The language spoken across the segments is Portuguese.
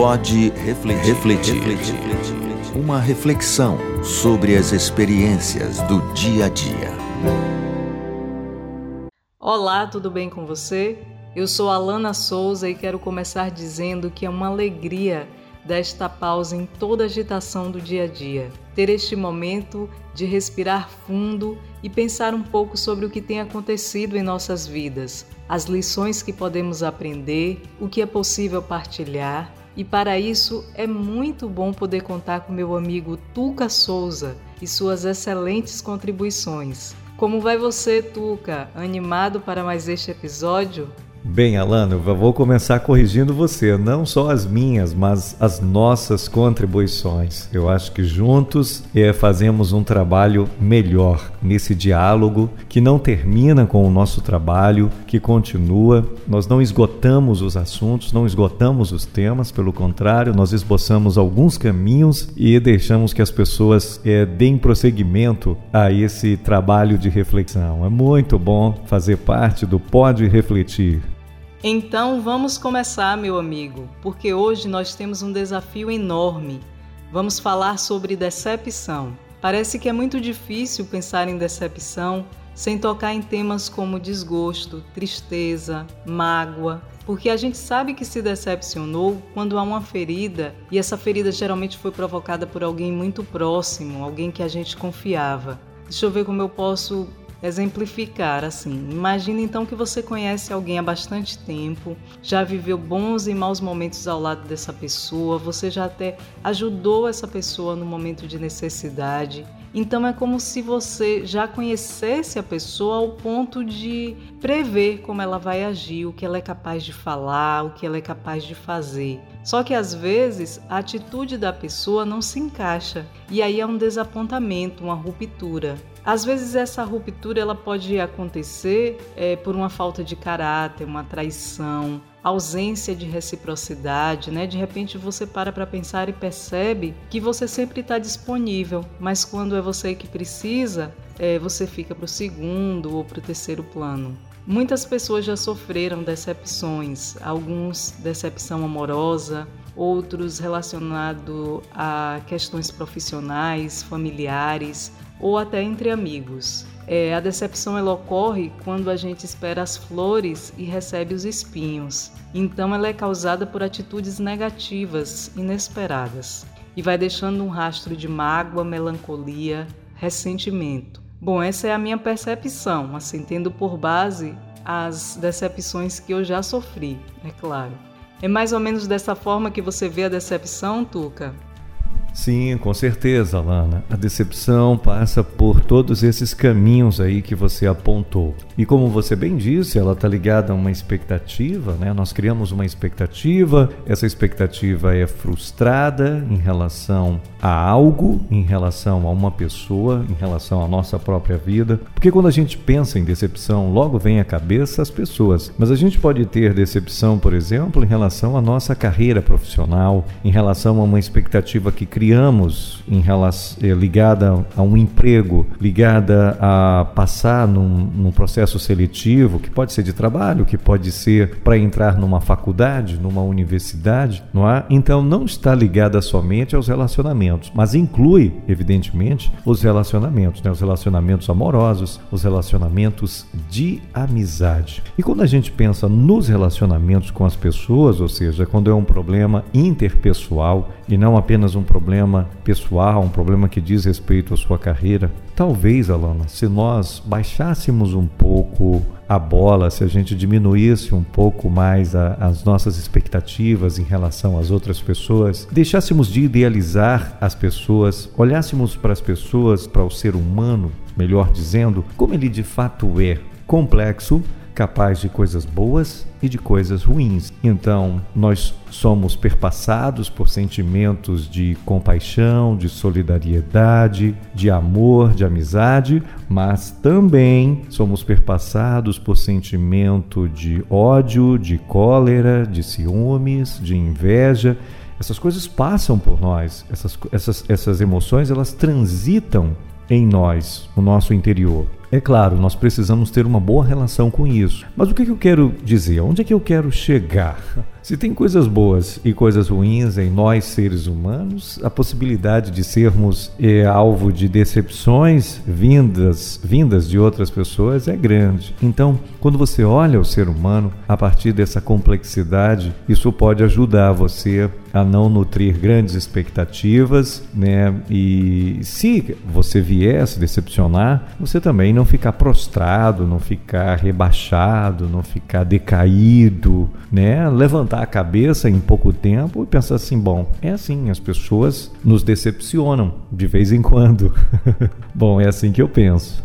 Pode refletir, refletir, refletir. Uma reflexão sobre as experiências do dia a dia. Olá, tudo bem com você? Eu sou Alana Souza e quero começar dizendo que é uma alegria desta pausa em toda a agitação do dia a dia. Ter este momento de respirar fundo e pensar um pouco sobre o que tem acontecido em nossas vidas, as lições que podemos aprender, o que é possível partilhar. E para isso é muito bom poder contar com meu amigo Tuca Souza e suas excelentes contribuições. Como vai você, Tuca? Animado para mais este episódio? Bem, Alano, vou começar corrigindo você, não só as minhas, mas as nossas contribuições. Eu acho que juntos é, fazemos um trabalho melhor nesse diálogo que não termina com o nosso trabalho, que continua. Nós não esgotamos os assuntos, não esgotamos os temas, pelo contrário, nós esboçamos alguns caminhos e deixamos que as pessoas é, deem prosseguimento a esse trabalho de reflexão. É muito bom fazer parte do Pode Refletir. Então vamos começar, meu amigo, porque hoje nós temos um desafio enorme. Vamos falar sobre decepção. Parece que é muito difícil pensar em decepção sem tocar em temas como desgosto, tristeza, mágoa, porque a gente sabe que se decepcionou quando há uma ferida e essa ferida geralmente foi provocada por alguém muito próximo, alguém que a gente confiava. Deixa eu ver como eu posso exemplificar assim. Imagine então que você conhece alguém há bastante tempo, já viveu bons e maus momentos ao lado dessa pessoa, você já até ajudou essa pessoa no momento de necessidade. Então é como se você já conhecesse a pessoa ao ponto de prever como ela vai agir, o que ela é capaz de falar, o que ela é capaz de fazer. Só que às vezes a atitude da pessoa não se encaixa e aí é um desapontamento, uma ruptura. Às vezes essa ruptura ela pode acontecer é, por uma falta de caráter, uma traição, ausência de reciprocidade, né? De repente você para para pensar e percebe que você sempre está disponível, mas quando é você que precisa, é, você fica para o segundo ou para o terceiro plano. Muitas pessoas já sofreram decepções, alguns decepção amorosa, outros relacionado a questões profissionais, familiares ou até entre amigos. É, a decepção ela ocorre quando a gente espera as flores e recebe os espinhos. Então ela é causada por atitudes negativas, inesperadas, e vai deixando um rastro de mágoa, melancolia, ressentimento. Bom, essa é a minha percepção, assim, tendo por base as decepções que eu já sofri, é claro. É mais ou menos dessa forma que você vê a decepção, Tuca? Sim, com certeza, Lana. A decepção passa por todos esses caminhos aí que você apontou. E como você bem disse, ela está ligada a uma expectativa, né? Nós criamos uma expectativa, essa expectativa é frustrada em relação a algo, em relação a uma pessoa, em relação à nossa própria vida. Porque quando a gente pensa em decepção, logo vem à cabeça as pessoas. Mas a gente pode ter decepção, por exemplo, em relação à nossa carreira profissional, em relação a uma expectativa que criamos em relação, eh, ligada a um emprego, ligada a passar num, num processo seletivo, que pode ser de trabalho, que pode ser para entrar numa faculdade, numa universidade, não é? Então não está ligada somente aos relacionamentos, mas inclui, evidentemente, os relacionamentos, né? os relacionamentos amorosos, os relacionamentos de amizade. E quando a gente pensa nos relacionamentos com as pessoas, ou seja, quando é um problema interpessoal e não apenas um problema problema pessoal, um problema que diz respeito à sua carreira. Talvez, Alana, se nós baixássemos um pouco a bola, se a gente diminuísse um pouco mais a, as nossas expectativas em relação às outras pessoas, deixássemos de idealizar as pessoas, olhássemos para as pessoas, para o ser humano, melhor dizendo, como ele de fato é complexo, capaz de coisas boas e de coisas ruins. Então, nós somos perpassados por sentimentos de compaixão, de solidariedade, de amor, de amizade, mas também somos perpassados por sentimento de ódio, de cólera, de ciúmes, de inveja. Essas coisas passam por nós, essas, essas, essas emoções elas transitam em nós, no nosso interior. É claro, nós precisamos ter uma boa relação com isso. Mas o que, eu quero dizer? Onde é que eu quero chegar? Se tem coisas boas e coisas ruins em nós, seres humanos, a possibilidade de sermos é, alvo de decepções vindas, vindas de outras pessoas é grande. Então, quando você olha o ser humano a partir dessa complexidade, isso pode ajudar você a não nutrir grandes expectativas, né? E se você vier a se decepcionar, você também não ficar prostrado, não ficar rebaixado, não ficar decaído, né? Levantar a cabeça em pouco tempo e pensar assim, bom, é assim, as pessoas nos decepcionam de vez em quando. bom, é assim que eu penso.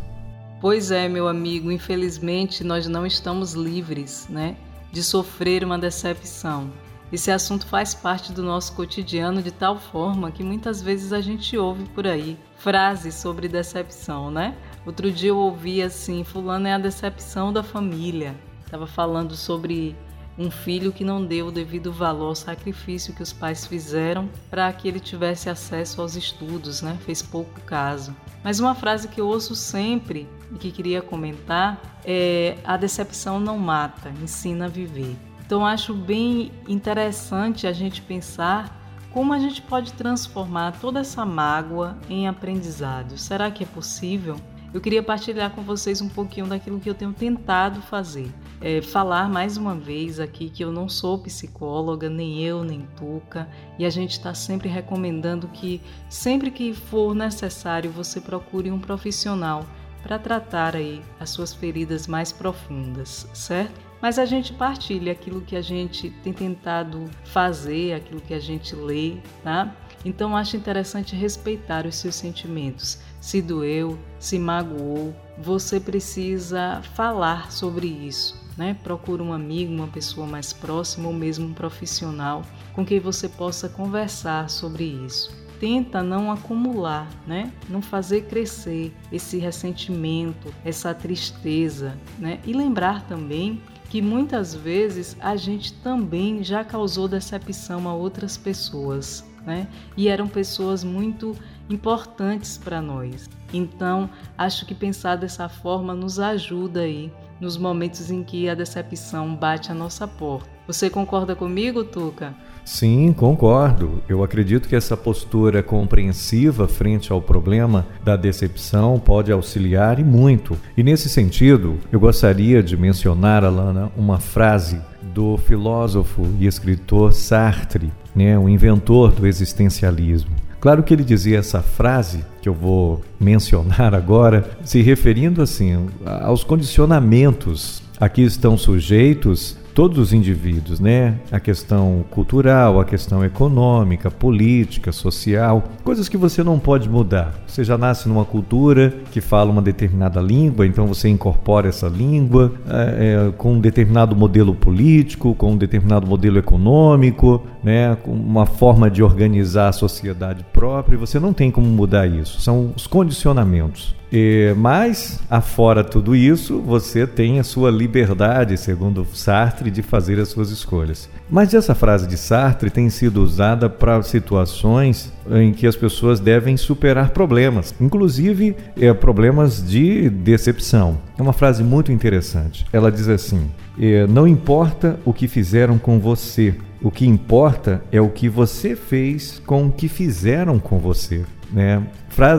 Pois é, meu amigo, infelizmente nós não estamos livres, né, de sofrer uma decepção. Esse assunto faz parte do nosso cotidiano de tal forma que muitas vezes a gente ouve por aí frases sobre decepção, né? Outro dia eu ouvi assim: Fulano é a decepção da família. Estava falando sobre um filho que não deu o devido valor ao sacrifício que os pais fizeram para que ele tivesse acesso aos estudos, né? Fez pouco caso. Mas uma frase que eu ouço sempre e que queria comentar é: a decepção não mata, ensina a viver. Então acho bem interessante a gente pensar como a gente pode transformar toda essa mágoa em aprendizado. Será que é possível? Eu queria partilhar com vocês um pouquinho daquilo que eu tenho tentado fazer. É, falar mais uma vez aqui que eu não sou psicóloga, nem eu, nem Tuca, e a gente está sempre recomendando que sempre que for necessário você procure um profissional para tratar aí as suas feridas mais profundas, certo? mas a gente partilha aquilo que a gente tem tentado fazer, aquilo que a gente lê, tá? Então acho interessante respeitar os seus sentimentos. Se doeu, se magoou, você precisa falar sobre isso. Né? Procura um amigo, uma pessoa mais próxima ou mesmo um profissional com quem você possa conversar sobre isso. Tenta não acumular, né? Não fazer crescer esse ressentimento, essa tristeza, né? E lembrar também que muitas vezes a gente também já causou decepção a outras pessoas, né? E eram pessoas muito importantes para nós. Então, acho que pensar dessa forma nos ajuda aí nos momentos em que a decepção bate a nossa porta. Você concorda comigo, Tuca? Sim, concordo. Eu acredito que essa postura compreensiva frente ao problema da decepção pode auxiliar e muito. E nesse sentido, eu gostaria de mencionar, Alana, uma frase do filósofo e escritor Sartre, né, o inventor do existencialismo. Claro que ele dizia essa frase que eu vou mencionar agora, se referindo assim aos condicionamentos a que estão sujeitos todos os indivíduos, né? A questão cultural, a questão econômica, política, social, coisas que você não pode mudar. Você já nasce numa cultura que fala uma determinada língua, então você incorpora essa língua é, é, com um determinado modelo político, com um determinado modelo econômico, né? Com uma forma de organizar a sociedade própria. Você não tem como mudar isso. São os condicionamentos. E, mas, afora tudo isso, você tem a sua liberdade, segundo Sartre, de fazer as suas escolhas. Mas essa frase de Sartre tem sido usada para situações em que as pessoas devem superar problemas, inclusive é, problemas de decepção. É uma frase muito interessante. Ela diz assim: é, Não importa o que fizeram com você, o que importa é o que você fez com o que fizeram com você. Né?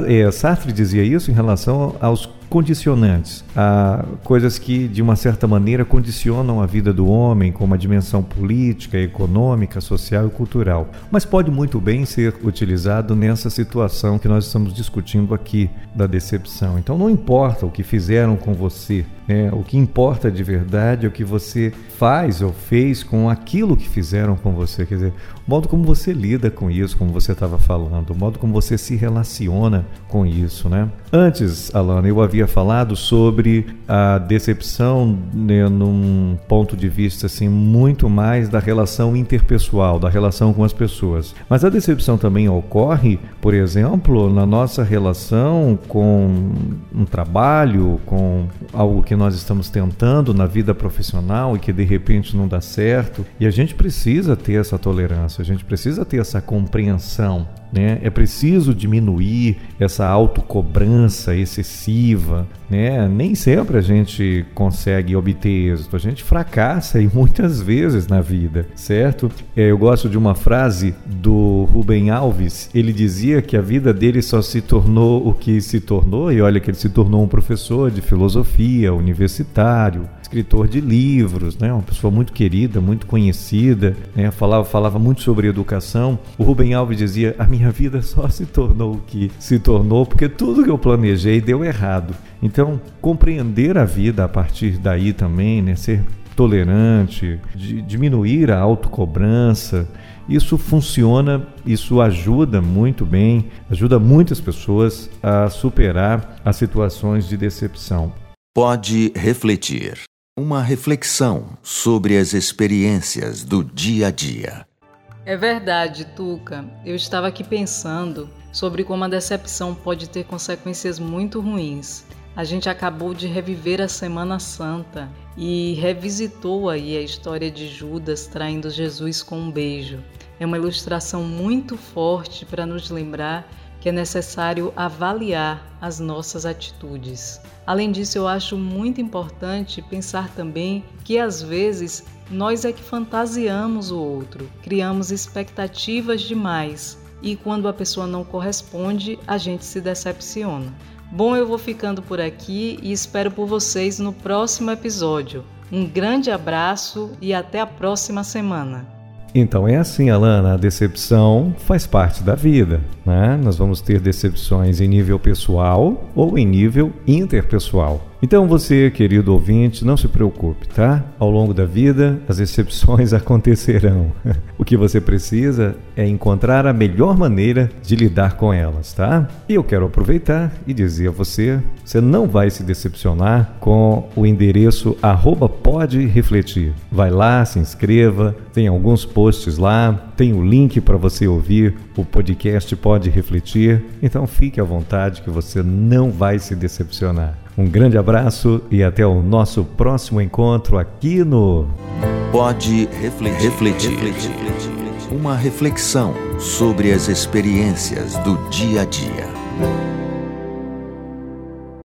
É, Sartre dizia isso em relação aos condicionantes, a coisas que de uma certa maneira condicionam a vida do homem, como a dimensão política, econômica, social e cultural. Mas pode muito bem ser utilizado nessa situação que nós estamos discutindo aqui da decepção. Então não importa o que fizeram com você, né? o que importa de verdade é o que você faz ou fez com aquilo que fizeram com você. Quer dizer, o modo como você lida com isso, como você estava falando, o modo como você se relaciona com isso, né? Antes, Alana, eu havia falado sobre a decepção né, num ponto de vista assim muito mais da relação interpessoal, da relação com as pessoas. Mas a decepção também ocorre, por exemplo, na nossa relação com um trabalho, com algo que nós estamos tentando na vida profissional e que de repente não dá certo. E a gente precisa ter essa tolerância, a gente precisa ter essa compreensão né? É preciso diminuir essa autocobrança excessiva, né? Nem sempre a gente consegue obter êxito, a gente fracassa e muitas vezes na vida, certo? É, eu gosto de uma frase do Rubem Alves, ele dizia que a vida dele só se tornou o que se tornou, e olha que ele se tornou um professor de filosofia, universitário, escritor de livros, né? uma pessoa muito querida, muito conhecida, né? falava, falava muito sobre educação. O Rubem Alves dizia: A minha vida só se tornou o que se tornou porque tudo que eu planejei deu errado. Então, compreender a vida a partir daí também, né? ser tolerante, diminuir a autocobrança. Isso funciona, isso ajuda muito bem, ajuda muitas pessoas a superar as situações de decepção. Pode refletir. Uma reflexão sobre as experiências do dia a dia. É verdade, Tuca. Eu estava aqui pensando sobre como a decepção pode ter consequências muito ruins. A gente acabou de reviver a Semana Santa e revisitou aí a história de Judas traindo Jesus com um beijo. É uma ilustração muito forte para nos lembrar que é necessário avaliar as nossas atitudes. Além disso, eu acho muito importante pensar também que às vezes nós é que fantasiamos o outro, criamos expectativas demais e quando a pessoa não corresponde, a gente se decepciona. Bom, eu vou ficando por aqui e espero por vocês no próximo episódio. Um grande abraço e até a próxima semana. Então é assim, Alana, a decepção faz parte da vida, né? Nós vamos ter decepções em nível pessoal ou em nível interpessoal. Então você, querido ouvinte, não se preocupe, tá? Ao longo da vida, as exceções acontecerão. o que você precisa é encontrar a melhor maneira de lidar com elas, tá? E eu quero aproveitar e dizer a você, você não vai se decepcionar com o endereço arroba pode refletir. Vai lá, se inscreva, tem alguns posts lá, tem o link para você ouvir o podcast Pode Refletir. Então fique à vontade que você não vai se decepcionar. Um grande abraço e até o nosso próximo encontro aqui no Pode refletir. refletir. Uma reflexão sobre as experiências do dia a dia.